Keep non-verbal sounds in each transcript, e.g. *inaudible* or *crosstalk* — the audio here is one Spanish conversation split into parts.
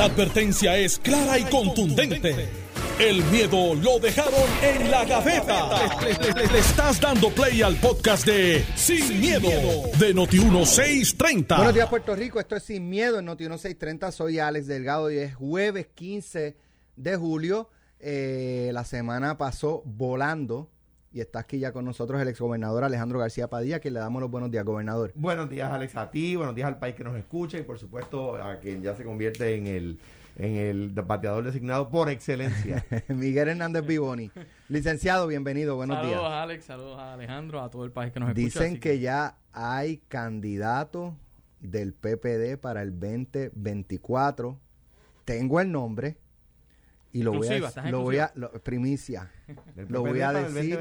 La advertencia es clara y contundente. El miedo lo dejaron en la gaveta. Le, le estás dando play al podcast de Sin, miedo, de Noti1630. Buenos días, Puerto Rico. Esto es Sin Miedo en Noti1630. Soy Alex Delgado y es jueves 15 de julio. Eh, la semana pasó volando y está aquí ya con nosotros el exgobernador Alejandro García Padilla, que le damos los buenos días, gobernador. Buenos días, Alex, a ti, buenos días al país que nos escucha y por supuesto a quien ya se convierte en el en el bateador designado por excelencia. *laughs* Miguel Hernández Vivoni. Licenciado, bienvenido, buenos días. Saludos, Alex, saludos a Alejandro, a todo el país que nos escucha. Dicen que, ya hay candidato del PPD para el 2024. Tengo el nombre y lo voy a, lo voy a primicia. lo voy a decir.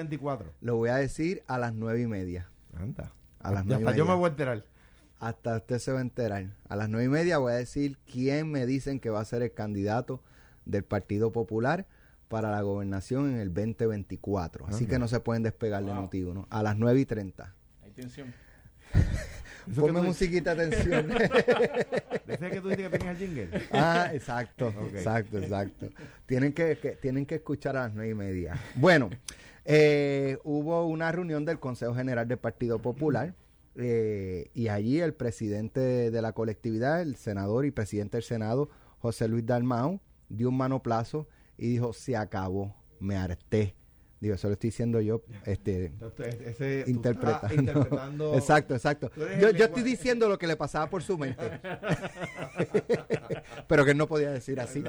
Lo voy a decir a las nueve y media. Anda. A las nueve y media. yo me voy a enterar hasta usted se va a enterar. A las nueve y media voy a decir quién me dicen que va a ser el candidato del Partido Popular para la gobernación en el 2024. Así que no se pueden despegar de motivo, ¿no? A las nueve y treinta. Hay tensión. *laughs* Ponme musiquita atención. *laughs* Decía que tú que tenías el jingle. Ah, exacto, *laughs* exacto, exacto. Tienen que, tienen que escuchar a las nueve y media. Bueno, eh, hubo una reunión del Consejo General del Partido Popular eh, y allí el presidente de la colectividad, el senador y presidente del Senado, José Luis Dalmau, dio un manoplazo y dijo, se acabó, me harté. Digo, eso lo estoy diciendo yo, este, *laughs* interpretando. exacto, exacto. Yo, yo estoy diciendo lo que le pasaba por su mente. *laughs* *laughs* Pero que él no podía decir así.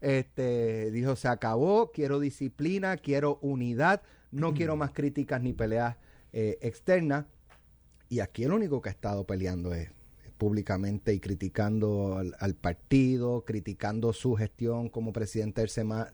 este, dijo, se acabó, quiero disciplina, quiero unidad, no quiero más críticas ni peleas eh, externas. Y aquí el único que ha estado peleando es públicamente y criticando al, partido, criticando su gestión como presidente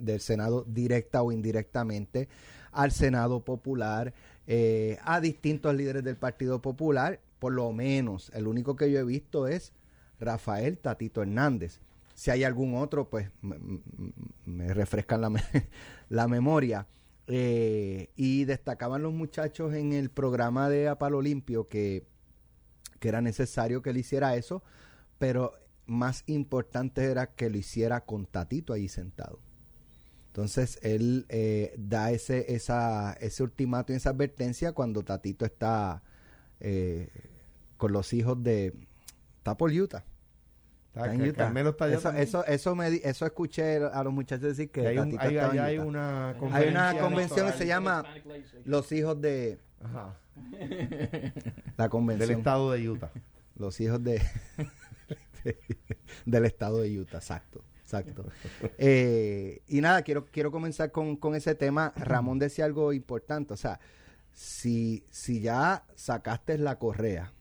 del, Senado directa o indirectamente, al Senado Popular, eh, a distintos líderes del Partido Popular, por lo menos el único que yo he visto es Rafael Tatito Hernández. Si hay algún otro, pues me, refrescan la, *laughs* la memoria. Eh, y destacaban los muchachos en el programa de Apalo Limpio que, que era necesario que él hiciera eso, pero más importante era que lo hiciera con Tatito ahí sentado. Entonces él eh, da ese, esa, ese ultimato y esa advertencia cuando Tatito está eh, con los hijos de... Está por Utah. Eso, eso, eso, me, eso escuché a los muchachos decir que hay, hay, una hay una convención que se llama Los Hijos de... La convención. Del estado de Utah. Los hijos de... del estado de Utah, exacto. Exacto. Eh, y nada, quiero, quiero comenzar con, con ese tema. Ramón decía algo importante. O sea, si, si ya sacaste la correa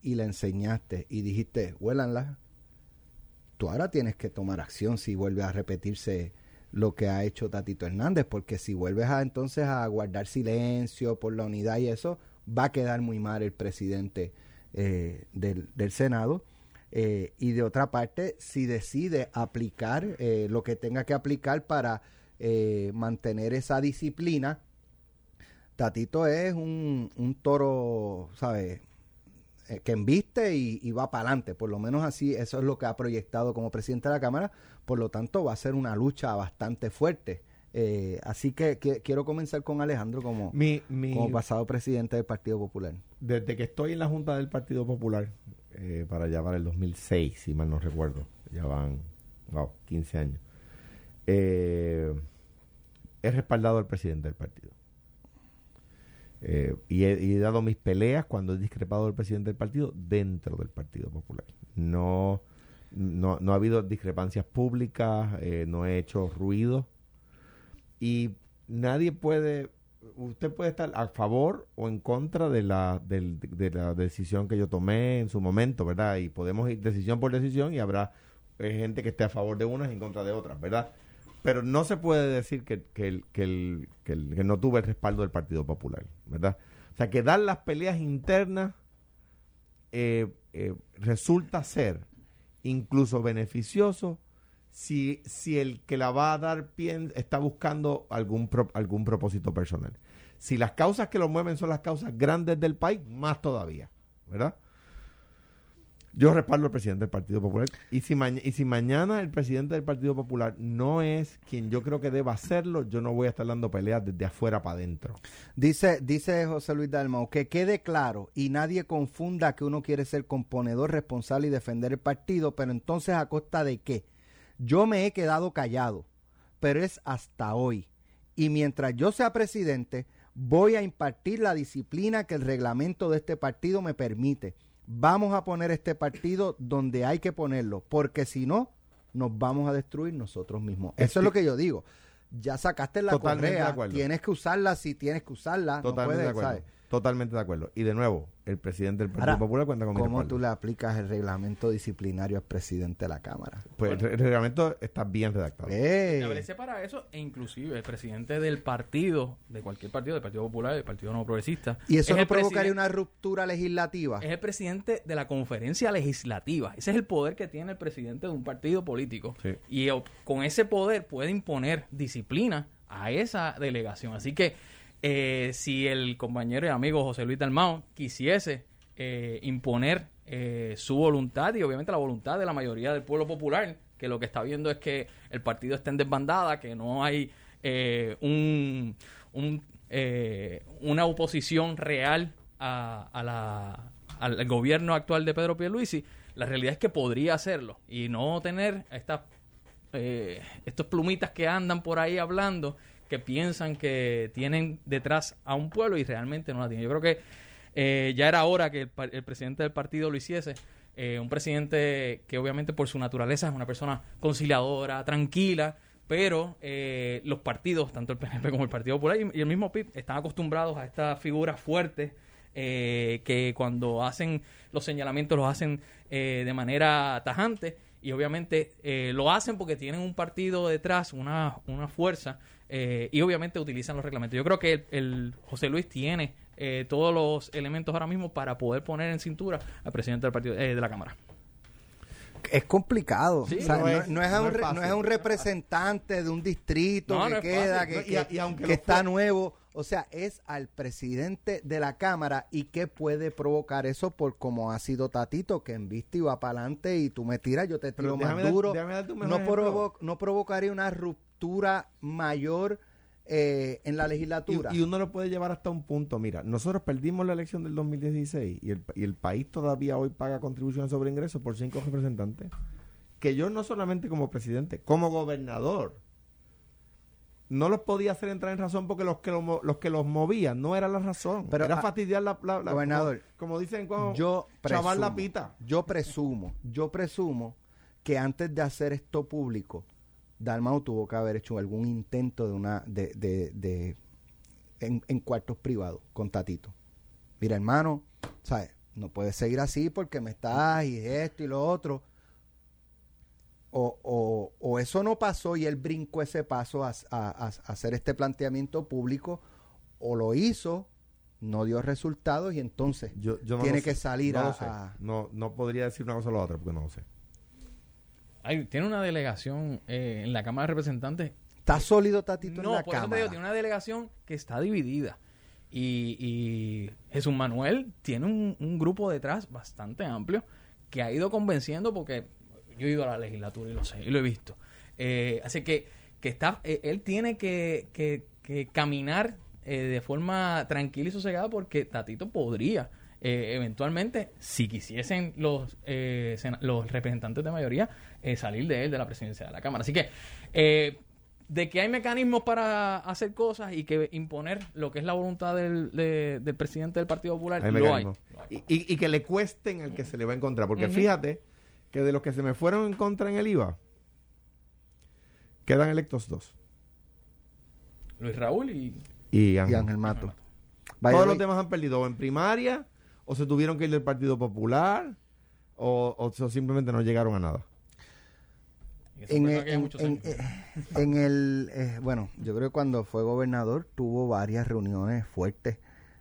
y la enseñaste y dijiste, huélanla, tú ahora tienes que tomar acción si vuelve a repetirse lo que ha hecho Tatito Hernández, porque si vuelves a entonces a guardar silencio por la unidad y eso, va a quedar muy mal el presidente eh, del, Senado. Eh, y de otra parte, si decide aplicar eh, lo que tenga que aplicar para mantener esa disciplina, Tatito es un, un toro, ¿sabes? Eh, que embiste y, va para adelante. Por lo menos así, eso es lo que ha proyectado como presidente de la Cámara. Por lo tanto, va a ser una lucha bastante fuerte. Eh, así que, quiero comenzar con Alejandro como, como pasado presidente del Partido Popular. Desde que estoy en la Junta del Partido Popular, eh, para allá para el 2006, si mal no recuerdo, ya van 15 años, he respaldado al presidente del partido. Eh, y, he, dado mis peleas cuando he discrepado del presidente del partido dentro del Partido Popular. No, no, no ha habido discrepancias públicas, eh, no he hecho ruido. Y nadie puede, usted puede estar a favor o en contra de la, de, la decisión que yo tomé en su momento, ¿verdad? Y podemos ir decisión por decisión y habrá eh, gente que esté a favor de unas y en contra de otras, ¿verdad? Pero no se puede decir que, que, que, que, no tuve el respaldo del Partido Popular, ¿verdad? O sea, que dar las peleas internas eh, eh, resulta ser incluso beneficioso si, si el que la va a dar pie está buscando algún, algún propósito personal. Si las causas que lo mueven son las causas grandes del país, más todavía, ¿verdad? Yo respaldo al presidente del Partido Popular. Y si, y si mañana el presidente del Partido Popular no es quien yo creo que deba hacerlo, yo no voy a estar dando peleas desde afuera para adentro. Dice, dice José Luis Dalmau, que quede claro y nadie confunda que uno quiere ser componedor responsable y defender el partido, pero entonces a costa de qué? Yo me he quedado callado, pero es hasta hoy. Y mientras yo sea presidente, voy a impartir la disciplina que el reglamento de este partido me permite. Vamos a poner este partido donde hay que ponerlo, porque si no, nos vamos a destruir nosotros mismos. Eso es lo que yo digo. Ya sacaste la Totalmente correa, tienes que usarla si tienes que usarla. Totalmente no puedes, de acuerdo. ¿sabes? Totalmente de acuerdo. Y de nuevo, el presidente del Partido Ahora, Popular cuenta con mi ¿Cómo respaldo. tú le aplicas el reglamento disciplinario al presidente de la Cámara? Pues el, re- el reglamento está bien redactado. ¡Eh! Establece para eso, e inclusive el presidente del partido, de cualquier partido, del Partido Popular, del Partido No Progresista. ¿Y eso es no provocaría una ruptura legislativa? Es el presidente de la conferencia legislativa. Ese es el poder que tiene el presidente de un partido político. Sí. Y con ese poder puede imponer disciplina a esa delegación. Así que eh, si el compañero y amigo José Luis Dalmao quisiese eh, imponer eh, su voluntad y obviamente la voluntad de la mayoría del pueblo popular, que lo que está viendo es que el partido está en desbandada, que no hay eh, un, un, eh, una oposición real a, la, al gobierno actual de Pedro Pierluisi, la realidad es que podría hacerlo. Y no tener estas eh, estos plumitas que andan por ahí hablando que piensan que tienen detrás a un pueblo y realmente no la tienen. Yo creo que eh, ya era hora que el, el presidente del partido lo hiciese. Eh, un presidente que obviamente por su naturaleza es una persona conciliadora, tranquila, pero eh, los partidos, tanto el PNP como el Partido Popular y, y el mismo PIB, están acostumbrados a estas figuras fuertes eh, que cuando hacen los señalamientos los hacen de manera tajante y obviamente lo hacen porque tienen un partido detrás, una, una fuerza eh, y obviamente utilizan los reglamentos. Yo creo que el, el José Luis tiene eh, todos los elementos ahora mismo para poder poner en cintura al presidente del partido eh, de la Cámara. Es complicado. Sí, O sea, no no, es- no es un no es a un representante de un distrito No, que queda, fácil. que, y y aunque está nuevo. O sea, es al presidente de la Cámara y qué puede provocar eso por como ha sido Tatito, que en vista y va para adelante y tú me tiras, yo te Pero tiro más déjame duro. déjame no, provo- no provocaría una ruptura mayor eh, en la legislatura. Y, y uno lo puede llevar hasta un punto. Mira, nosotros perdimos la elección del 2016 y el, y el país todavía hoy paga contribuciones sobre ingresos por cinco representantes. Que yo no solamente como presidente, como gobernador, no los podía hacer entrar en razón porque los que los, mo- los que los movían no era la razón. Pero, era ah, fastidiar la, la- la- gobernador, como, como dicen como yo chaval la presumo, pita. yo presumo, yo presumo que antes de hacer esto público, Dalmau tuvo que haber hecho algún intento de una de, de, de- en, en cuartos privados con Tatito. Mira, hermano, ¿sabes? No puedes seguir así porque me estás y esto y lo otro. O, o, o eso no pasó y él brincó ese paso a, a- a- hacer este planteamiento público, o lo hizo, no dio resultados y entonces Yo, yo no tiene que salir no a- No, no podría decir una cosa o la otra porque no lo sé. Hay- tiene una delegación eh, en la Cámara de Representantes ¿Está sólido Tatito en No, la por eso te cámara? digo, tiene una delegación que está dividida. Y, y Jesús Manuel tiene un, un grupo detrás bastante amplio que ha ido convenciendo porque yo he ido a la legislatura y lo sé, y lo he visto. Eh, así que, que está, eh, él tiene que, que- que caminar eh, de forma tranquila y sosegada porque Tatito podría eh, eventualmente, si quisiesen los, eh, los representantes de mayoría, eh, salir de él de la presidencia de la Cámara. Así que, eh, de que hay mecanismos para hacer cosas y que imponer lo que es la voluntad del, de- del presidente del Partido Popular, Hay lo hay. Y, y- y que le cuesten al que se le va a encontrar. Porque fíjate que de los que se me fueron en contra en el IVA, quedan electos dos. Luis Raúl y... Y Y Ángel. Ángel Mato. Todos los demás han perdido o en primaria, o se tuvieron que ir del Partido Popular, o, o simplemente no llegaron a nada. en, el- en- muchos en- años. eh, en el eh, bueno yo creo que cuando fue gobernador tuvo varias reuniones fuertes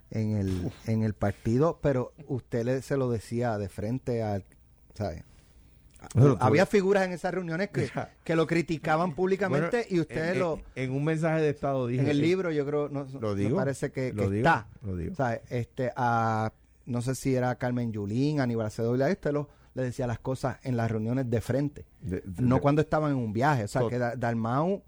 en el en el partido pero usted le, se lo decía de frente al ¿sabe? Nosotros había figuras en esas reuniones que, que lo criticaban públicamente Bueno, y usted en, lo en- un mensaje de Estado dije... en el libro yo creo no, Lo me digo, parece que, lo que digo, está lo digo. ¿sabe? este a no sé si era Carmen Yulín Aníbal Acedo y usted lo le decía las cosas en las reuniones de frente, De- de- no cuando estaban en un viaje. O sea, Tot- que Da- Dalmau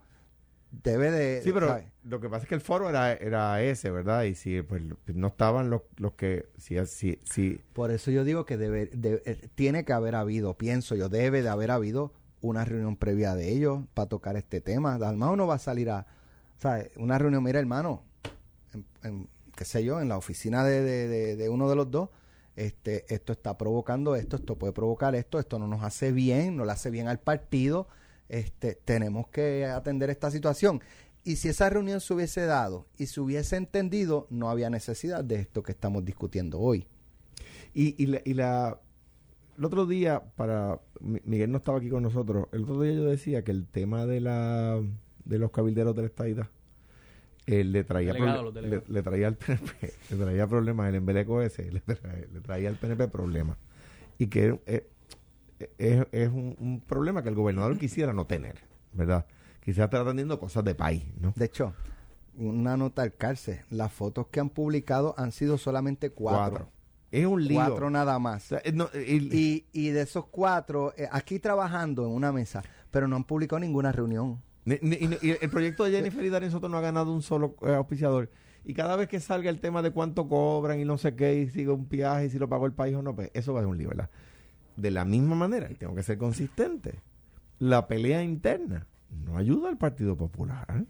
debe de... Sí, pero ¿sabes? lo que pasa es que el foro era, era ese, ¿verdad? Y si pues no estaban los, los que... Si, si, si, Por eso yo digo que debe, de- eh, tiene que haber habido, pienso yo, debe de haber habido una reunión previa de ellos para tocar este tema. Dalmau no va a salir a, ¿sabes? Una reunión, mira hermano, en, en- qué sé yo, en la oficina de, uno de los dos, este, esto está provocando esto, esto puede provocar esto, esto no nos hace bien, no le hace bien al partido, este, tenemos que atender esta situación. Y si esa reunión se hubiese dado y se hubiese entendido, no había necesidad de esto que estamos discutiendo hoy. y, y, la, y la- El otro día, para... Mi- Miguel no estaba aquí con nosotros. El otro día yo decía que el tema de la de los cabilderos de la estadidad eh, le traía le, traía al PNP le traía problemas el embeleco ese le, trae- le traía al PNP problemas y que eh, es, es un, un problema que el gobernador quisiera no tener verdad quisiera estar atendiendo cosas de país no De hecho, una nota al cárcel. Las fotos que han publicado han sido solamente cuatro. es un lío Cuatro nada O más. sea, eh, no, y- Y, y de esos cuatro, eh, aquí trabajando en una mesa, pero no han publicado ninguna reunión. Ni- el proyecto de Jennifer y Darren Soto no ha ganado un solo eh, auspiciador. Y cada vez que salga el tema de cuánto cobran y no sé qué, y sigue un viaje, y si lo pagó el país o no, pues eso va a ser un lío, ¿verdad? De la misma manera, tengo que ser consistente, la pelea interna no ayuda al Partido Popular.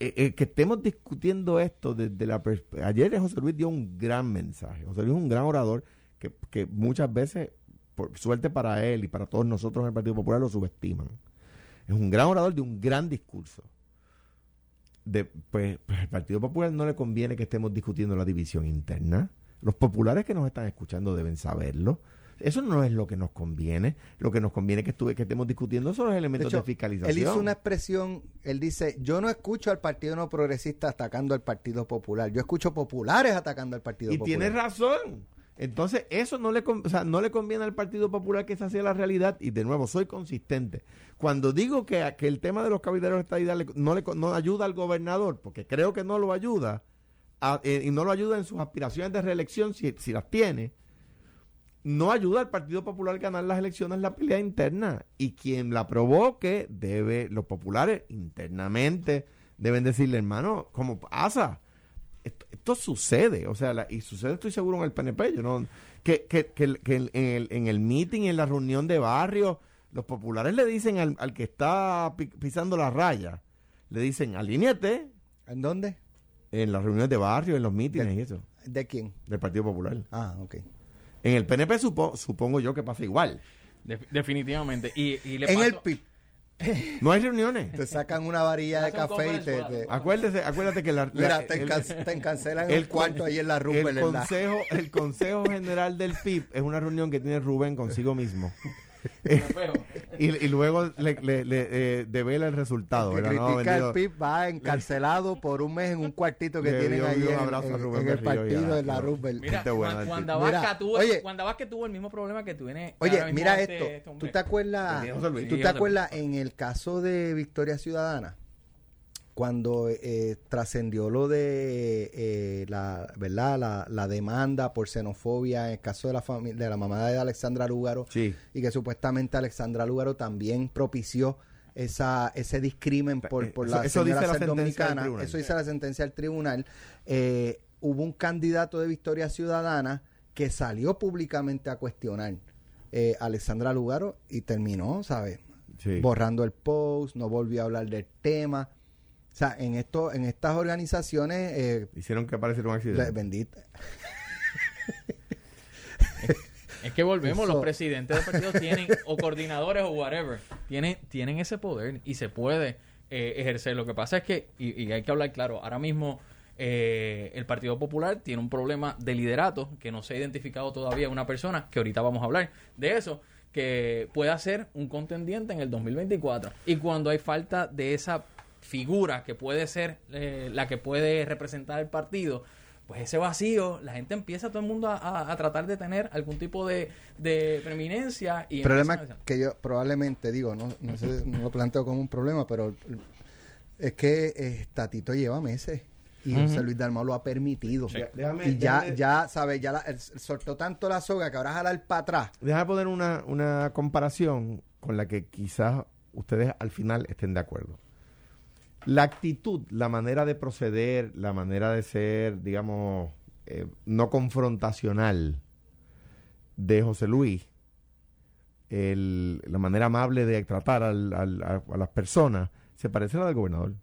Eh, eh, que estemos discutiendo esto desde la perspe- Ayer José Luis dio un gran mensaje. José Luis es un gran orador que, que muchas veces, por suerte para él y para todos nosotros en el Partido Popular, lo subestiman. Es un gran orador de un gran discurso. De, pues, pues al Partido Popular no le conviene que estemos discutiendo la división interna. Los populares que nos están escuchando deben saberlo. Eso no es lo que nos conviene. Lo que nos conviene que, estuve, que estemos discutiendo son los elementos de, hecho, fiscalización. él hizo una expresión, él dice, yo no escucho al Partido No Progresista atacando al Partido Popular, yo escucho populares atacando al Partido y Popular. tiene razón. Entonces, eso no le, o sea, no le conviene al Partido Popular que esa sea la realidad. Y de nuevo, soy consistente. Cuando digo que, el tema de los cabilderos de estadidad no, le, no ayuda al gobernador, porque creo que no lo ayuda, eh, y no lo ayuda en sus aspiraciones de reelección, si, las tiene, no ayuda al Partido Popular a ganar las elecciones la pelea interna. Y quien la provoque, debe, los populares internamente deben decirle, hermano, ¿cómo pasa? Esto, esto sucede, o sea, la- y sucede, estoy seguro, en el PNP. Yo no, que, que, que, el- que en, el, en el meeting, en la reunión de barrio, los populares le dicen al, al que está pi- pisando la raya, le dicen, alíñate ¿En dónde? en las reuniones de barrio, en los mítines y eso, ¿De quién? del Partido Popular. Ah, ok. En el PNP supo- supongo yo que pasa igual. De- definitivamente. Y, y le En paso- el PIB No hay reuniones. te sacan una varilla de café y te... te-. Acuérdese, acuérdate que la, la- mira, te, el- te encancelan el el cuarto ahí en la rumba, el consejo, el consejo general del PIB es una reunión que tiene Rubén consigo mismo. *laughs* Y, y luego le, le- le, eh, devela el resultado. que ¿verdad? No, critica bendito. el PIB va encarcelado por un mes en un cuartito que tienen ahí en, el partido de la Roosevelt. Mira. Dabasca Mira, tuvo, tuvo el mismo problema que tiene Oye, mira este- esto. este. ¿Tú te acuerdas? ¿Tú te acuerdas en el caso de Victoria Ciudadana? Cuando eh, trascendió lo de eh, la, ¿verdad? La, la demanda por xenofobia en el caso de la familia de la mamá de Alexandra Lúgaro Sí. y que supuestamente Alexandra Lúgaro también propició esa, ese discrimen por, por Eso- la eso señora dice la dominicana. Eso dice la sentencia del tribunal. Eh, hubo un candidato de Victoria Ciudadana que salió públicamente a cuestionar eh, a Alexandra Lugaro y terminó, ¿sabes? Sí. Borrando el post, no volvió a hablar del tema. O sea, en esto, en estas organizaciones, eh, Hicieron que pareciera un accidente. bendita. Es que volvemos, Eso- los presidentes de partidos tienen, *laughs* o coordinadores o whatever, tienen, tienen ese poder y se puede eh, ejercer. Lo que pasa es que, y, y hay que hablar claro, ahora mismo eh, el Partido Popular tiene un problema de liderato que no se ha identificado todavía una persona, que ahorita vamos a hablar de eso, que pueda ser un contendiente en el 2024. Y cuando hay falta de esa figura que puede ser eh, la que puede representar el partido, pues ese vacío, la gente empieza todo el mundo a, a- a tratar de tener algún tipo de, de preeminencia y El problema a- que yo probablemente digo, no, no, sé, no lo planteo como un problema, pero es que eh, Tatito lleva meses Y José Luis Dalmau lo ha permitido. Déjame- y ya, déjame- ya, ¿sabes? Ya la- el- soltó tanto la soga que ahora jalar para atrás. Déjame poner una, una comparación con la que quizás ustedes al final estén de acuerdo. La actitud, la manera de proceder, la manera de ser, digamos, eh, no confrontacional de José Luis, la manera amable de tratar a, a las personas, se parece a la del gobernador.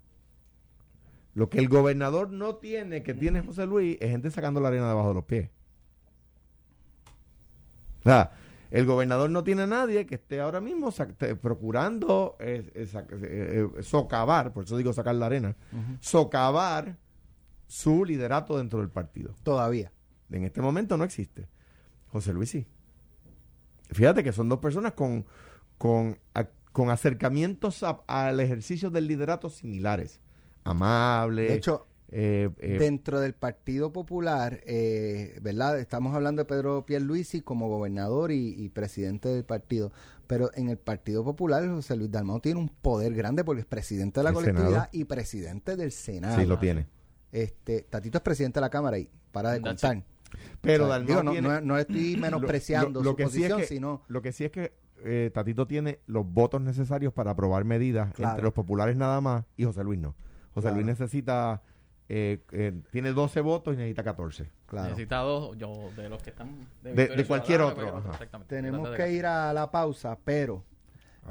Lo que el gobernador no tiene, que tiene José Luis, es gente sacando la arena debajo de los pies. O sea, el gobernador no tiene a nadie que esté ahora mismo procurando eh, eh, eh, socavar, por eso digo sacar la arena, socavar su liderato dentro del partido. Todavía. En este momento no existe. José Luis sí. Fíjate que son dos personas con, con, a- con acercamientos a- al ejercicio del liderato similares. Amables. De hecho, eh, eh, dentro del Partido Popular, eh, ¿verdad? Estamos hablando de Pedro Pierluisi como gobernador y, y presidente del partido, pero en el Partido Popular José Luis Dalmau tiene un poder grande porque es presidente de la colectividad Senado. y presidente del Senado. sí, lo tiene. Este, Tatito es presidente de la Cámara y para de contar. Pero O sea, Dalmau digo, no, tiene- no, no estoy *clears throat* menospreciando Lo- lo su que sí es posición, que- sino Lo que sí es que eh, Tatito tiene los votos necesarios para aprobar medidas Claro. entre los populares nada más y José Luis no. José Claro. Luis necesita, eh, eh, tiene 12 votos y necesita 14. claro. Necesita dos, yo, de los que están... De- cualquier otro, exactamente. Tenemos que ir a la pausa, pero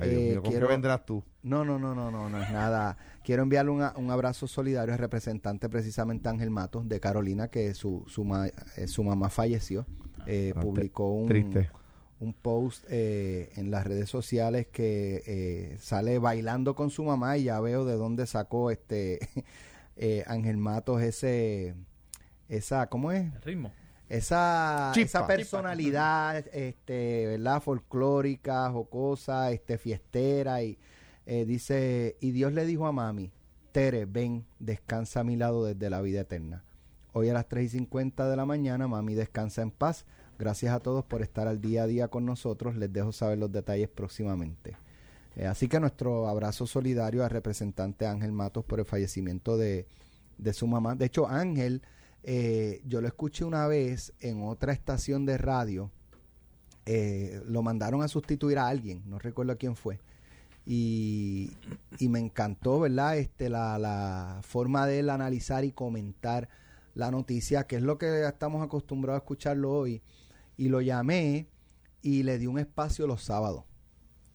Ay, Dios Eh, mío, ¿con quiero- qué vendrás tú? No, no, no, no, no, no es nada. Quiero enviarle un, a- un abrazo solidario al representante precisamente Ángel Matos de Carolina, que su, su, ma- eh, su mamá falleció. Eh, Ah, publicó un, Triste. un post eh, en las redes sociales que eh, sale bailando con su mamá y ya veo de dónde sacó este eh, Ángel Matos ese esa ¿cómo es? El ritmo. esa, Chispa. esa personalidad este verdad folclórica jocosa este fiestera y eh, dice y Dios le dijo a mami Tere ven descansa a mi lado desde la vida eterna hoy a las 3 y 50 de la mañana mami descansa en paz gracias a todos por estar al día a día con nosotros les dejo saber los detalles próximamente Eh, así que nuestro abrazo solidario al representante Ángel Matos por el fallecimiento de, de su mamá de hecho Ángel eh, yo lo escuché una vez en otra estación de radio. eh, lo mandaron a sustituir a alguien, no recuerdo quién fue. Y, y me encantó, ¿verdad? Este, la, la forma de él analizar y comentar la noticia, que es lo que estamos acostumbrados a escucharlo hoy. Y lo llamé y le di un espacio los sábados.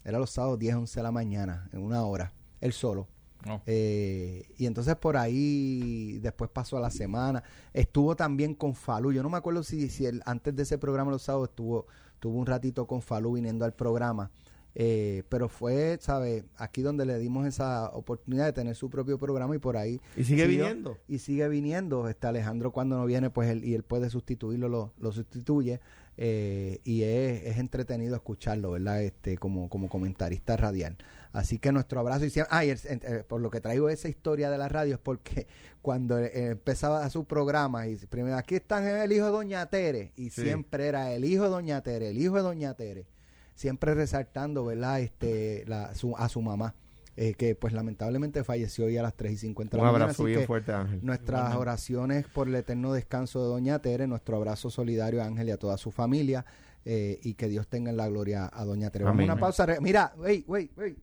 Era los sábados 10, 11 de la mañana, en una hora, él solo. No. Eh, y entonces por ahí después pasó a la semana. Estuvo también con Falú. Yo no me acuerdo si, si él, antes de ese programa los sábados estuvo, tuvo un ratito con Falú viniendo al programa. Eh, pero fue, ¿sabes? Aquí donde le dimos esa oportunidad de tener su propio programa y por ahí. Y sigue siguió- viniendo. Y sigue viniendo. Este Alejandro cuando no viene, pues él, y él puede sustituirlo, lo, lo sustituye. Eh, y es, es entretenido escucharlo, ¿verdad? Este, como, como comentarista radial. Así que nuestro abrazo y siempre, ah, y el- eh, por lo que traigo esa historia de la radio es porque *laughs* cuando eh, empezaba su programa y primero aquí están el hijo de Doña Tere y Sí. siempre era el hijo de Doña Tere, el hijo de Doña Tere, siempre resaltando, ¿verdad? Este, la, su, a su mamá, eh, que pues lamentablemente falleció hoy a las 3 y 50 de Un la mañana. abrazo así bien que fuerte, Ángel. Nuestras oraciones por el eterno descanso de Doña Tere, nuestro abrazo solidario a Ángel y a toda su familia, eh, y que Dios tenga en la gloria a Doña Tere. Vamos a una pausa. Mira, wait, wait, wait.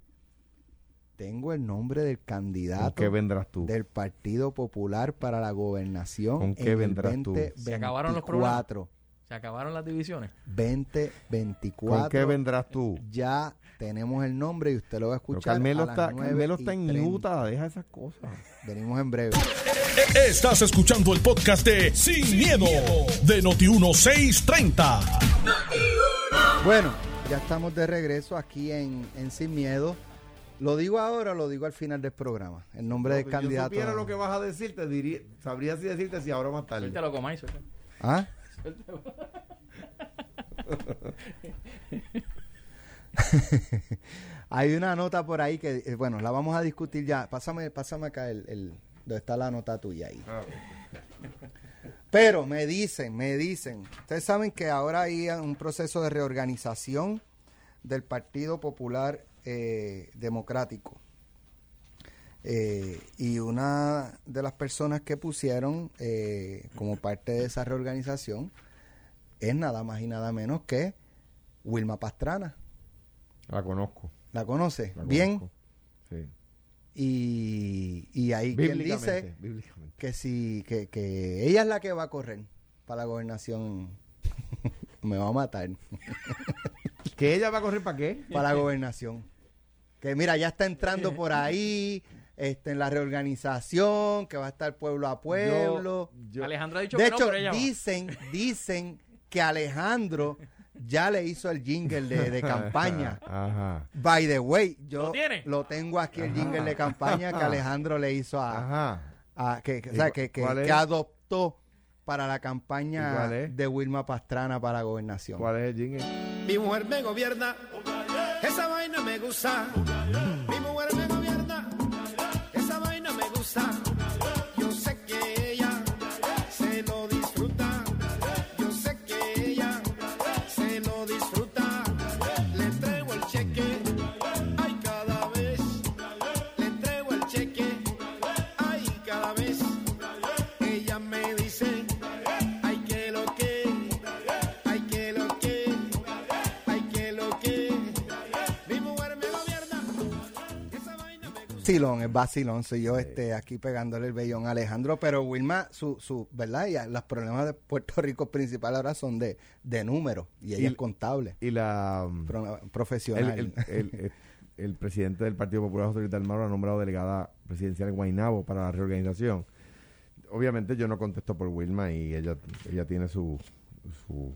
Tengo el nombre del ¿Con candidato qué vendrás tú? del Partido Popular para la gobernación ¿Con qué en vendrás tú? 2024. Se acabaron los problemas. Se acabaron las divisiones. 2024. ¿Con qué vendrás tú? Ya tenemos el nombre y usted lo va a Pero escuchar. Carmelo a las está, 9 Carmelo está en 30. Utah, deja esas cosas. Venimos en breve. Estás escuchando el podcast de Sin, miedo, de Noti1630. Bueno, ya estamos de regreso aquí en, en Sin Miedo. ¿Lo digo ahora o lo digo al final del programa? El nombre del Si candidato. yo supiera lo que vas a decir, te diría, sabría si decirte si ahora más tarde. Suéltalo, suéltalo. ¿Ah? *laughs* Hay una nota por ahí que, eh, bueno, la vamos a discutir ya. Pásame, pásame acá el, el- donde está la nota tuya ahí. Ah, Pero me dicen, me dicen, ustedes saben que ahora hay un proceso de reorganización del Partido Popular eh, Democrático. Eh, y una de las personas que pusieron eh, como parte de esa reorganización es nada más y nada menos que Wilma Pastrana. La conozco. ¿La conoce? la Bien. Sí. Y, y ahí quien dice que si que, que ella es la que va a correr para la gobernación *laughs* me va a matar ¿Que ella va a correr para qué? para la gobernación que mira ya está entrando por ahí este en la reorganización que va a estar pueblo a pueblo Yo- Alejandro ha dicho de que no, hecho pero ella va. dicen dicen que Alejandro ya le hizo el jingle de, de campaña *laughs* Ajá. by the way yo ¿Lo tiene? lo tengo aquí el jingle de campaña que *laughs* Alejandro le hizo a, Ajá. Que, o ¿Y sea, cu- que, adoptó para la ¿Y campaña de Wilma Pastrana para la gobernación. ¿Cuál es el jingle? Mi mujer me gobierna, esa vaina me gusta. Vaina Vacilón, es vacilón. Soy yo este, aquí pegándole el vellón a Alejandro. Pero Wilma, su, su, ¿verdad? Y los problemas de Puerto Rico principal ahora son de, de números. Y ella Y- es contable, Y la... um, pro- profesional. el- el- *laughs* el- el presidente del Partido Popular, José Luis Dalmaro, ha nombrado delegada presidencial en Guaynabo para la reorganización. Obviamente yo no contesto por Wilma y ella, ella tiene su, su,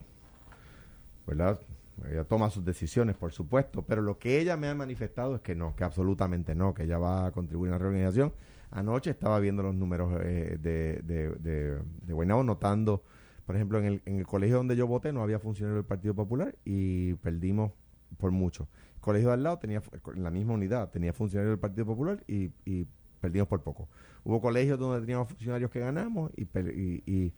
¿verdad? Ella toma sus decisiones, por supuesto, pero lo que ella me ha manifestado es que no, que absolutamente no, que ella va a contribuir a la reorganización. Anoche estaba viendo los números eh, de, de, de, de Guaynabo, notando, por ejemplo, en el, en el colegio donde yo voté no había funcionario del Partido Popular y perdimos por mucho. El colegio de al lado tenía, en la misma unidad, tenía funcionarios del Partido Popular y, y perdimos por poco. Hubo colegios donde teníamos funcionarios que ganamos y, y,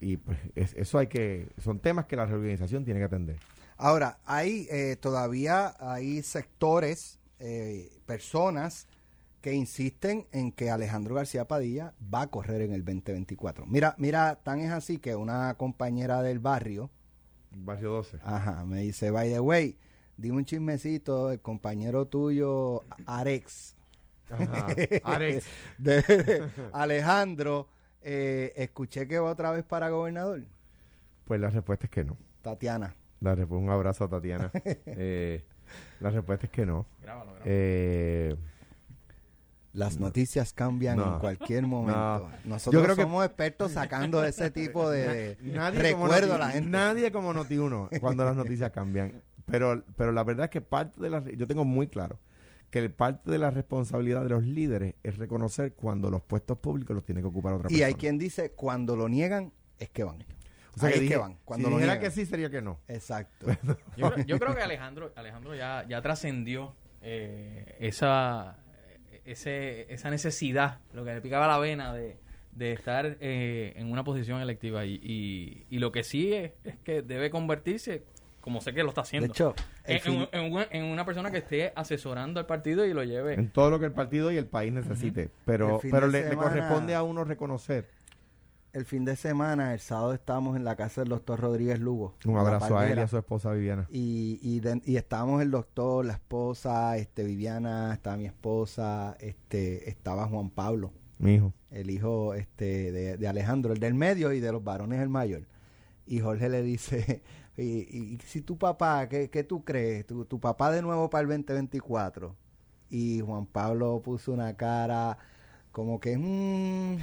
y, pues es- eso hay que, son temas que la reorganización tiene que atender. Ahora, hay eh, todavía hay sectores, eh, personas que insisten en que Alejandro García Padilla va a correr en el 2024. Mira, mira, tan es así que una compañera del barrio, Barrio 12. Ajá, me dice, by the way, dime un chismecito, el compañero tuyo, Arex, Ajá. Arex. *laughs* de, de Alejandro, eh, escuché que va otra vez para gobernador. Pues la respuesta es que no. Tatiana. La respu- un abrazo a Tatiana. *laughs* Eh, la respuesta es que no. Grábalo, grábalo. Eh, Las noticias cambian No. en cualquier *laughs* momento. No. Nosotros Yo creo que- somos expertos sacando ese tipo de, de nadie como recuerdo a Noti- la gente. Nadie como Noti1 cuando las noticias cambian. Pero, pero la verdad es que parte de la... Yo tengo muy claro que parte de la responsabilidad de los líderes es reconocer cuando los puestos públicos los tiene que ocupar otra Y persona. hay quien dice, cuando lo niegan, es que van. O sea, Ahí que es dije, que van. Cuando si lo dijera niegan. que sí, sería que no. Exacto. *laughs* Yo, creo- yo creo que Alejandro, Alejandro ya, ya trascendió eh, esa, ese, esa necesidad, lo que le picaba la vena de, de estar eh, en una posición electiva. Y, y, y lo que sí es, es que debe convertirse, como sé que lo está haciendo, De hecho, en, fin- en- en una, en una persona que esté asesorando al partido y lo lleve. En todo lo que el partido y el país necesite. Pero, pero le, corresponde a uno reconocer. El fin de semana, el sábado estábamos en la casa del doctor Rodríguez Lugo. Un abrazo a él y a su esposa Viviana. Y, y, de- y estábamos el doctor, la esposa, este Viviana, estaba mi esposa, este estaba Juan Pablo, Mi hijo. el hijo este de, de Alejandro, el del medio y de los varones el mayor. Y Jorge le dice, *laughs* y, y- y si tu papá, ¿qué, qué tú crees? ¿Tu, tu papá de nuevo para el 2024? Y Juan Pablo puso una cara como que, "Mm,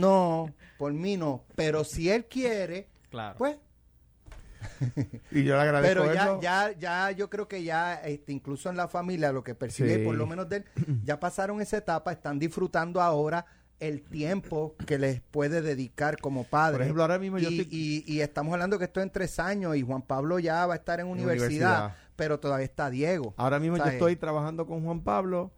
no, por mí no, pero si él quiere, Claro. pues Y yo le agradezco pero ya, eso. ya, ya, yo creo que ya, este, incluso en la familia, lo que percibe, Sí. por lo menos de él, ya pasaron esa etapa, están disfrutando ahora el tiempo que les puede dedicar como padre. Por ejemplo, ahora mismo yo y, estoy- y- y estamos hablando que esto es en tres años y Juan Pablo ya va a estar en universidad, universidad. pero todavía está Diego. Ahora mismo yo estoy trabajando con Juan Pablo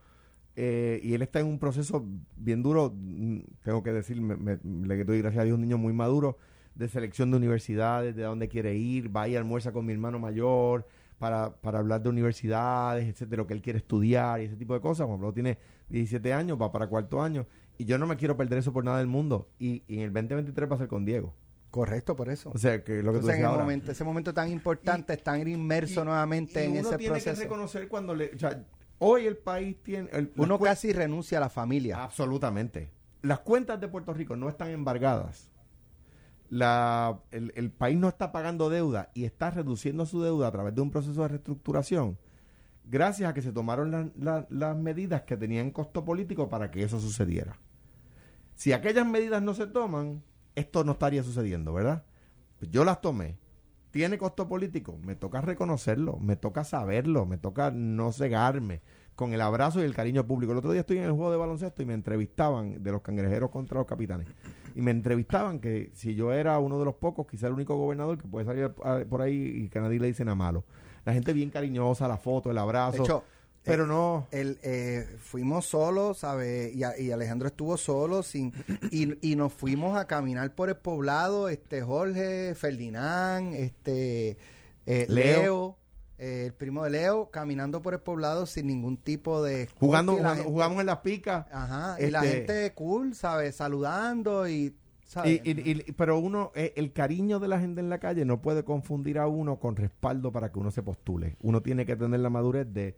eh, y él está en un proceso bien duro, mm, tengo que decir, me, me- le doy gracias a Dios, un niño muy maduro, de selección de universidades, de dónde quiere ir, va y almuerza con mi hermano mayor, para, para hablar de universidades, etcétera, lo que él quiere estudiar y ese tipo de cosas. Juan Pablo tiene 17 años, va para cuarto año. Y yo no me quiero perder eso por nada del mundo. Y, y en el 2023 va a ser con Diego. Correcto, por eso. O sea, que lo que tú Entonces, en ahora. momento, ese momento tan importante, estar inmerso Y- nuevamente y en uno ese tiene que proceso. reconocer cuando le... O sea, hoy el país tiene... el- Uno casi renuncia a la familia. Absolutamente. Las cuentas de Puerto Rico no están embargadas. La, el, el país no está pagando deuda y está reduciendo su deuda a través de un proceso de reestructuración gracias a que se tomaron la- la- las medidas que tenían costo político para que eso sucediera. Si aquellas medidas no se toman, esto no estaría sucediendo, ¿verdad? Pues yo las tomé. Tiene costo político, me toca reconocerlo, me toca saberlo, me toca no cegarme con el abrazo y el cariño público. El otro día estoy en el juego de baloncesto y me entrevistaban de los cangrejeros contra los capitanes. Y me entrevistaban que si yo era uno de los pocos, quizá el único gobernador que puede salir por ahí y que a nadie le dicen a malo. La gente bien cariñosa, la foto, el abrazo. Pero eh, no. el, eh, fuimos solos, ¿sabes? Y, Alejandro estuvo solo sin y, y nos fuimos a caminar por el poblado, este Jorge, Ferdinand, este eh, Leo. Leo, el primo de Leo, caminando por el poblado sin ningún tipo de Jugando, jugando- gente- jugamos en las picas. Ajá, y la Este- gente cool, ¿sabes? Saludando y. Y, y- y- pero uno, eh, el cariño de la gente en la calle no puede confundir a uno con respaldo para que uno se postule. Uno tiene que tener la madurez de,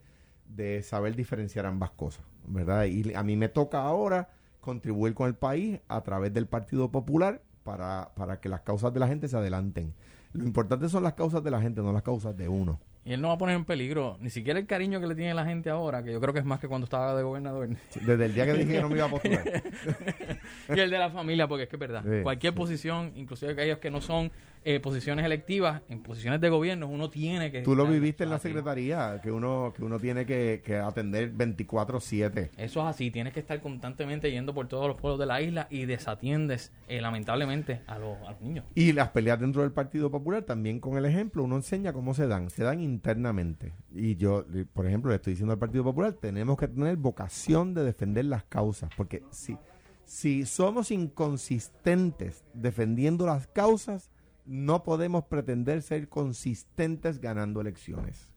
de saber diferenciar ambas cosas, ¿verdad? Y a mí me toca ahora contribuir con el país a través del Partido Popular para, para que las causas de la gente se adelanten. Lo importante son las causas de la gente, no las causas de uno. Y él no va a poner en peligro ni siquiera el cariño que le tiene la gente ahora, que yo creo que es más que cuando estaba de gobernador. Desde el día que dije que no me iba a postular. *laughs* y el de la familia, porque es que es verdad. Sí, Cualquier sí. posición, inclusive aquellos que no son eh, posiciones electivas, en posiciones de gobierno, uno tiene que... Tú lo viviste en la secretaría, que uno, que uno tiene que, que atender 24-7. Eso es así, tienes que estar constantemente yendo por todos los pueblos de la isla y desatiendes, eh, lamentablemente, a los, a los niños. Y las peleas dentro del Partido Popular también con el ejemplo, uno enseña cómo se dan, se dan internamente. Y yo, le- por ejemplo, le estoy diciendo al Partido Popular, tenemos que tener vocación de defender las causas, porque si, si somos inconsistentes defendiendo las causas, no podemos pretender ser consistentes ganando elecciones.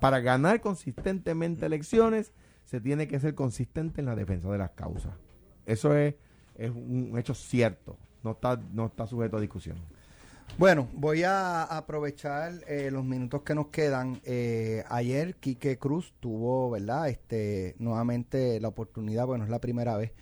Para ganar consistentemente elecciones, se tiene que ser consistente en la defensa de las causas. Eso es, es un hecho cierto, no está, no está sujeto a discusión. Bueno, voy a aprovechar eh, los minutos que nos quedan. Eh, ayer Quique Cruz tuvo, ¿verdad? Este, nuevamente la oportunidad, bueno, es la primera vez,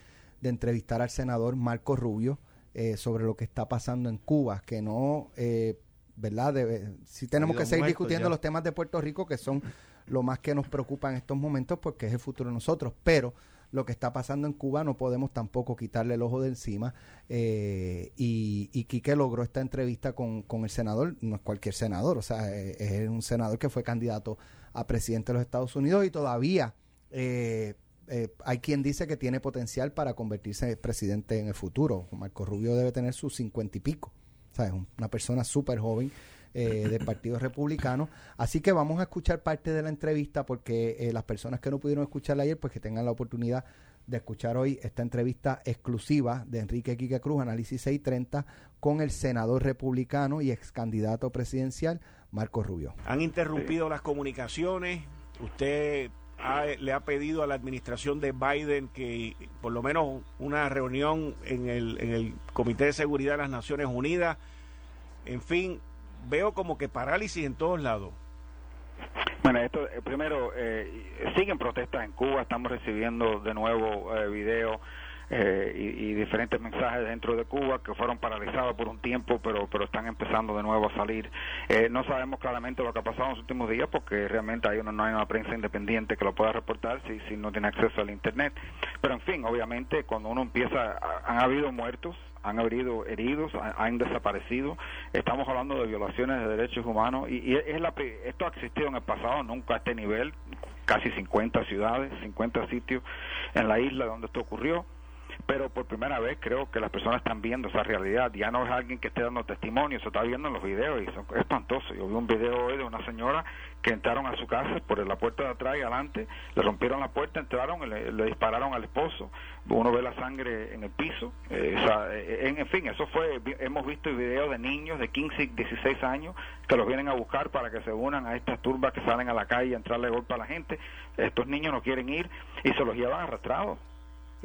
de entrevistar al senador Marco Rubio eh, sobre lo que está pasando en Cuba, que no, eh, ¿verdad? Debe, sí tenemos que seguir discutiendo ya. los temas de Puerto Rico, que son lo más que nos preocupa en estos momentos, porque es el futuro de nosotros. Pero lo que está pasando en Cuba no podemos tampoco quitarle el ojo de encima. eh, y, y Quique logró esta entrevista con, con el senador, no es cualquier senador, o sea, eh, es un senador que fue candidato a presidente de los Estados Unidos y todavía eh, eh, hay quien dice que tiene potencial para convertirse en presidente en el futuro. Marco Rubio debe tener sus cincuenta y pico. O sea, es un- una persona súper joven eh, del Partido Republicano. Así que vamos a escuchar parte de la entrevista porque eh, las personas que no pudieron escucharla ayer, pues que tengan la oportunidad de escuchar hoy esta entrevista exclusiva de Enrique Quique Cruz, Análisis 630, con el senador republicano y ex candidato presidencial Marco Rubio. Han interrumpido las comunicaciones. Usted ha- le ha pedido a la administración de Biden que por lo menos una reunión en el, en el Comité de Seguridad de las Naciones Unidas. En fin, veo como que parálisis en todos lados. Bueno, esto eh, primero eh, siguen protestas en Cuba, estamos recibiendo de nuevo eh, videos eh, y, y diferentes mensajes dentro de Cuba que fueron paralizados por un tiempo, pero pero están empezando de nuevo a salir. Eh, no sabemos claramente lo que ha pasado en los últimos días porque realmente hay una, no hay una prensa independiente que lo pueda reportar si, si no tiene acceso al Internet. Pero en fin, obviamente cuando uno empieza, han habido muertos, han habido heridos, ha- han desaparecido. Estamos hablando de violaciones de derechos humanos y, es la, esto ha existido en el pasado, nunca a este nivel, casi 50 ciudades, 50 sitios en la isla donde esto ocurrió. Pero por primera vez creo que las personas están viendo esa realidad. Ya no es alguien que esté dando testimonio, se está viendo en los videos y son espantoso. Yo vi un video hoy de una señora que entraron a su casa por la puerta de atrás y adelante, le rompieron la puerta, entraron y le, dispararon al esposo. Uno ve la sangre en el piso. Eh, eh, en, fin, eso fue, hemos visto videos de niños de 15 y 16 años que los vienen a buscar para que se unan a estas turbas que salen a la calle a entrarle golpe a la gente. Estos niños no quieren ir y se los llevan arrastrados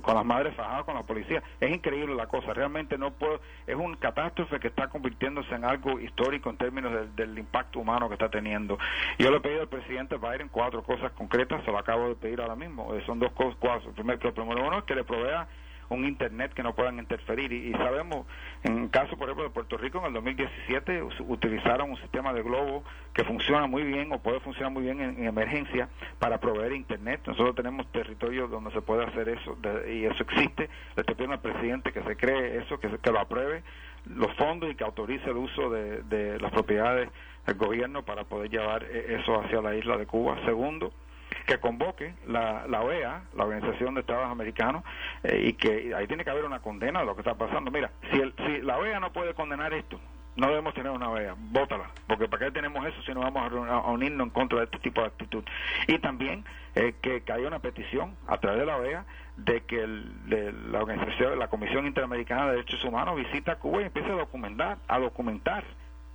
con las madres fajadas con la policía. Es increíble la cosa, realmente no puedo, es un catástrofe que está convirtiéndose en algo histórico en términos del, impacto humano que está teniendo. Yo le he pedido al presidente Biden cuatro cosas concretas, se lo acabo de pedir ahora mismo. Eh, son dos cosas. Primero, primero uno es que le provea un Internet que no puedan interferir. Y, sabemos, en el caso, por ejemplo, de Puerto Rico, en el 2017 utilizaron un sistema de globo que funciona muy bien o puede funcionar muy bien en, emergencia para proveer Internet. Nosotros tenemos territorios donde se puede hacer eso y eso existe. Le estoy pidiendo al presidente que se cree eso, que, que lo apruebe los fondos y que autorice el uso de, de las propiedades del gobierno para poder llevar e, eso hacia la isla de Cuba. Segundo, que convoque la, la OEA, la Organización de Estados Americanos, eh, y que ahí tiene que haber una condena de lo que está pasando. Mira, si, el, si la OEA no puede condenar esto, no debemos tener una OEA, bótala, porque ¿para qué tenemos eso si no vamos a unirnos en contra de este tipo de actitud? Y también eh, que, que, haya una petición a través de la OEA de que la organización, la Comisión Interamericana de Derechos Humanos visita Cuba y empiece a documentar, a documentar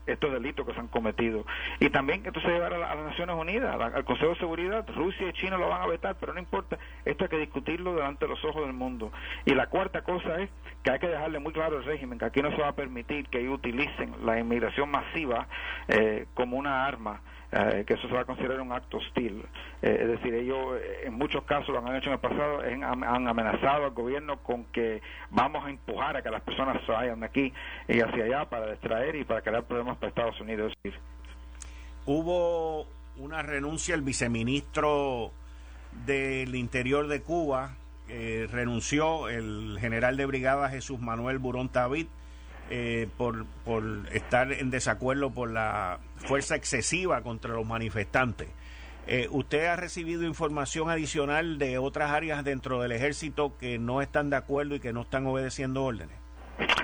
estos delitos que se han cometido. Y también que esto se llevará a, las Naciones Unidas, al Consejo de Seguridad. Rusia y China lo van a vetar, pero no importa. Esto hay que discutirlo delante de los ojos del mundo. Y la cuarta cosa es que hay que dejarle muy claro al régimen que aquí no se va a permitir que ellos utilicen la inmigración masiva eh, como una arma eh, que eso se va a considerar un acto hostil. Eh, es decir, ellos eh, en muchos casos lo han hecho en el pasado, han, amenazado al gobierno con que vamos a empujar a que las personas se vayan de aquí y hacia allá para distraer y para crear problemas para Estados Unidos. Hubo una renuncia el viceministro del Interior de Cuba, renunció el general de brigada Jesús Manuel Burón David eh, por, por estar en desacuerdo por la fuerza excesiva contra los manifestantes. Eh, ¿Usted ha recibido información adicional de otras áreas dentro del ejército que no están de acuerdo y que no están obedeciendo órdenes?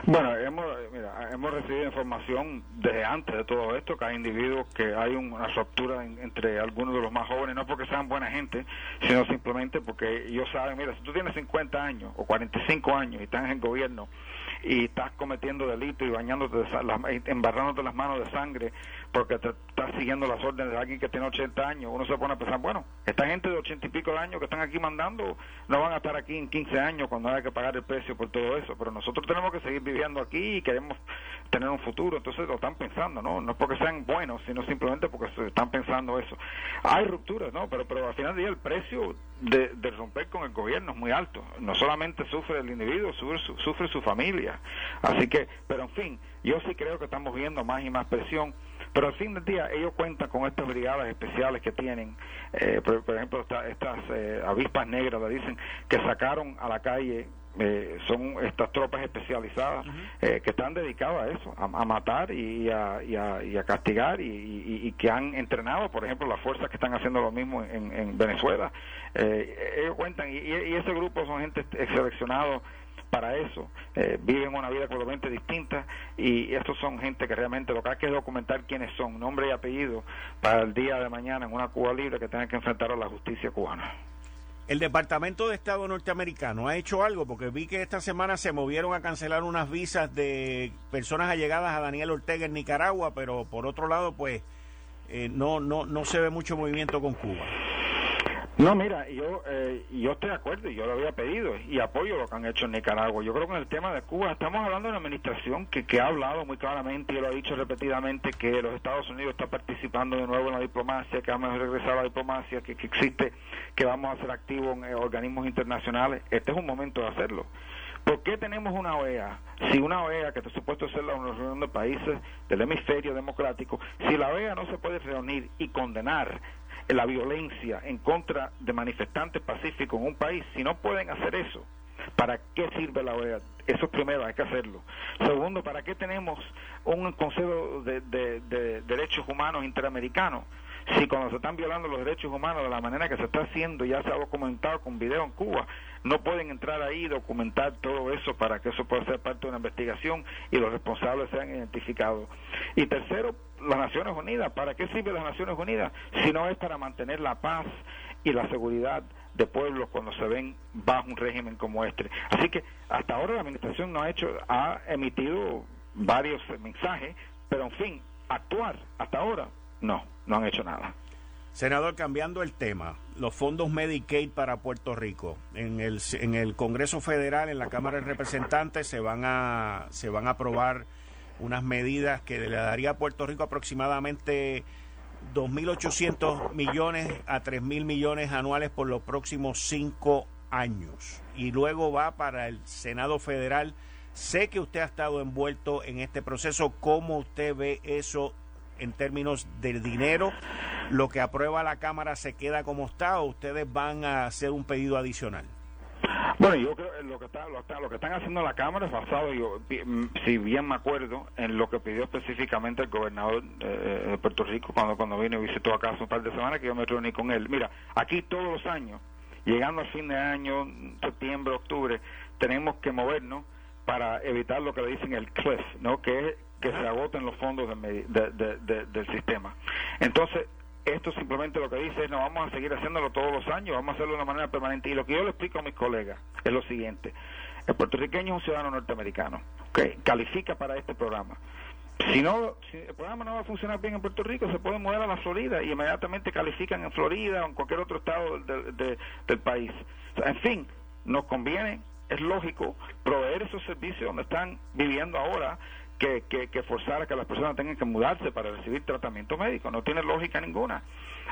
Bueno, hemos, mira, hemos recibido información desde antes de todo esto, que hay individuos que hay una ruptura entre algunos de los más jóvenes, no porque sean buena gente, sino simplemente porque ellos saben, mira, si tú tienes 50 años o 45 años y estás en gobierno, y estás cometiendo delitos y bañándote, de, embarrándote las manos de sangre porque te estás siguiendo las órdenes de alguien que tiene 80 años, uno se pone a pensar, bueno, esta gente de 80 y pico de años que están aquí mandando no van a estar aquí en 15 años cuando haya que pagar el precio por todo eso, pero nosotros tenemos que seguir viviendo aquí y queremos tener un futuro, entonces lo están pensando, ¿no? No es porque sean buenos, sino simplemente porque se están pensando eso. Hay rupturas, ¿no? Pero, pero al final del día el precio de, de romper con el gobierno es muy alto. No solamente sufre el individuo, sufre su, sufre su familia. Así que, pero en fin, yo sí creo que estamos viendo más y más presión pero al fin del día ellos cuentan con estas brigadas especiales que tienen, eh, por, ejemplo, estas eh, avispas negras, le dicen, que sacaron a la calle eh, son estas tropas especializadas que están dedicadas a eso, a, matar y a, y, a, castigar y, que han entrenado, por ejemplo, las fuerzas que están haciendo lo mismo en, en Venezuela. ellos cuentan y, y, ese grupo son gente seleccionados para eso, eh, viven una vida totalmente distinta y estos son gente que realmente lo que hay que documentar quiénes son, nombre y apellido, para el día de mañana en una Cuba libre que tengan que enfrentar a la justicia cubana. El Departamento de Estado norteamericano ha hecho algo porque vi que esta semana se movieron a cancelar unas visas de personas allegadas a Daniel Ortega en Nicaragua, pero por otro lado, pues eh, no, no, no se ve mucho movimiento con Cuba. No, mira, yo eh, yo estoy de acuerdo y yo lo había pedido y apoyo lo que han hecho en Nicaragua. Yo creo que en el tema de Cuba estamos hablando de una administración que, que ha hablado muy claramente y lo ha dicho repetidamente que los Estados Unidos están participando de nuevo en la diplomacia, que vamos a regresar a la diplomacia, que, que existe, que vamos a ser activos en eh, organismos internacionales. Este es un momento de hacerlo. ¿Por qué tenemos una OEA? Si una OEA, que está supuesto ser la Unión de Países del Hemisferio Democrático, si la OEA no se puede reunir y condenar la violencia en contra de manifestantes pacíficos en un país, si no pueden hacer eso, ¿para qué sirve la OEA? Eso primero, hay que hacerlo. Segundo, ¿para qué tenemos un Consejo de, Derechos Humanos Interamericano? Si cuando se están violando los derechos humanos de la manera que se está haciendo, ya se ha documentado con video en Cuba, no pueden entrar ahí y documentar todo eso para que eso pueda ser parte de una investigación y los responsables sean identificados. Y tercero, las Naciones Unidas. ¿Para qué sirve las Naciones Unidas? Si no es para mantener la paz y la seguridad de pueblos cuando se ven bajo un régimen como este. Así que hasta ahora la administración no ha hecho, ha emitido varios mensajes, pero en fin, actuar hasta ahora no, no han hecho nada. Senador, cambiando el tema, los fondos Medicaid para Puerto Rico en el en el Congreso Federal, en la Cámara de Representantes se van a se van a aprobar unas medidas que le daría a Puerto Rico aproximadamente 2.800 millones a 3.000 millones anuales por los próximos cinco años. Y luego va para el Senado Federal. Sé que usted ha estado envuelto en este proceso. ¿Cómo usted ve eso en términos del dinero? ¿Lo que aprueba la Cámara se queda como está o ustedes van a hacer un pedido adicional? Bueno, yo creo que lo que, está, lo, que están haciendo en la Cámara es basado, yo, si bien me acuerdo, en lo que pidió específicamente el gobernador eh, de Puerto Rico cuando, cuando vino y visitó acá hace un par de semanas, que yo me reuní con él. Mira, aquí todos los años, llegando al fin de año, septiembre, octubre, tenemos que movernos para evitar lo que le dicen el cliff, ¿no? que es que se agoten los fondos del sistema. Entonces, esto simplemente lo que dice es no vamos a seguir haciéndolo todos los años, vamos a hacerlo de una manera permanente. Y lo que yo le explico a mis colegas es lo siguiente. El puertorriqueño es un ciudadano norteamericano, que califica para este programa. Si no, si el programa no va a funcionar bien en Puerto Rico, se puede mover a la Florida y inmediatamente califican en Florida o en cualquier otro estado del país. en fin, nos conviene, es lógico, proveer esos servicios donde están viviendo ahora que, que, forzar a que las personas tengan que mudarse para recibir tratamiento médico. No tiene lógica ninguna.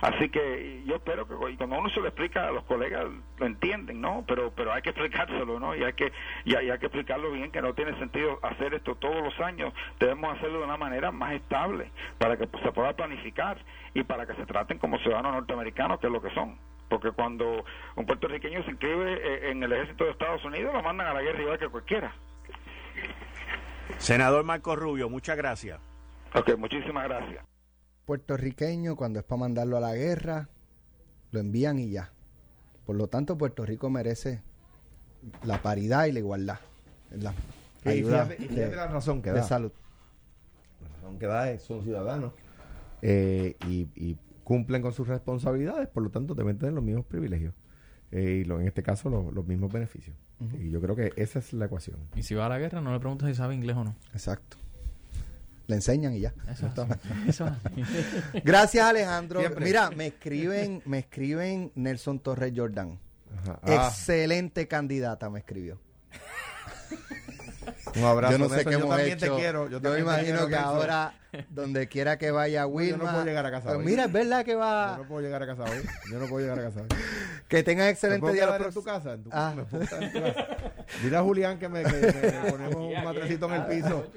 Así que yo espero que cuando uno se lo explica a los colegas lo entienden, ¿no? Pero pero hay que explicárselo, ¿no? Y hay que y hay, que explicarlo bien que no tiene sentido hacer esto todos los años. Debemos hacerlo de una manera más estable para que se pueda planificar y para que se traten como ciudadanos norteamericanos, que es lo que son porque cuando un puertorriqueño se inscribe eh, en el ejército de Estados Unidos lo mandan a la guerra igual que cualquiera. Senador Marco Rubio, muchas gracias. Ok, muchísimas gracias. Puertorriqueño, cuando es para mandarlo a la guerra, lo envían y ya. Por lo tanto, Puerto Rico merece la paridad y la igualdad. La ayuda de, la razón que da. salud. La razón que da es son ciudadanos eh, y, cumplen con sus responsabilidades, por lo tanto deben tener los mismos privilegios. Eh, y en este caso los mismos beneficios. Y yo creo que esa es la ecuación. Y si va a la guerra, no le preguntas si sabe inglés o no. Exacto. Le enseñan y ya. Eso, *laughs* Gracias, Alejandro. Mira, me escriben, me escriben Nelson Torres Jordan. Ah. Excelente candidata, me escribió. Un abrazo. Yo no sé qué hemos también Te quiero. Yo, me imagino que ahora, donde quiera que vaya Wilma... yo no puedo llegar a casa pues Mira, es verdad que va... Yo no puedo llegar a casa hoy. Yo no puedo llegar a casa hoy. *laughs* que tengan excelente día. en tu casa? En tu, ah. Dile a Julián que me, que *laughs* ponemos un matrecito en el piso. *laughs*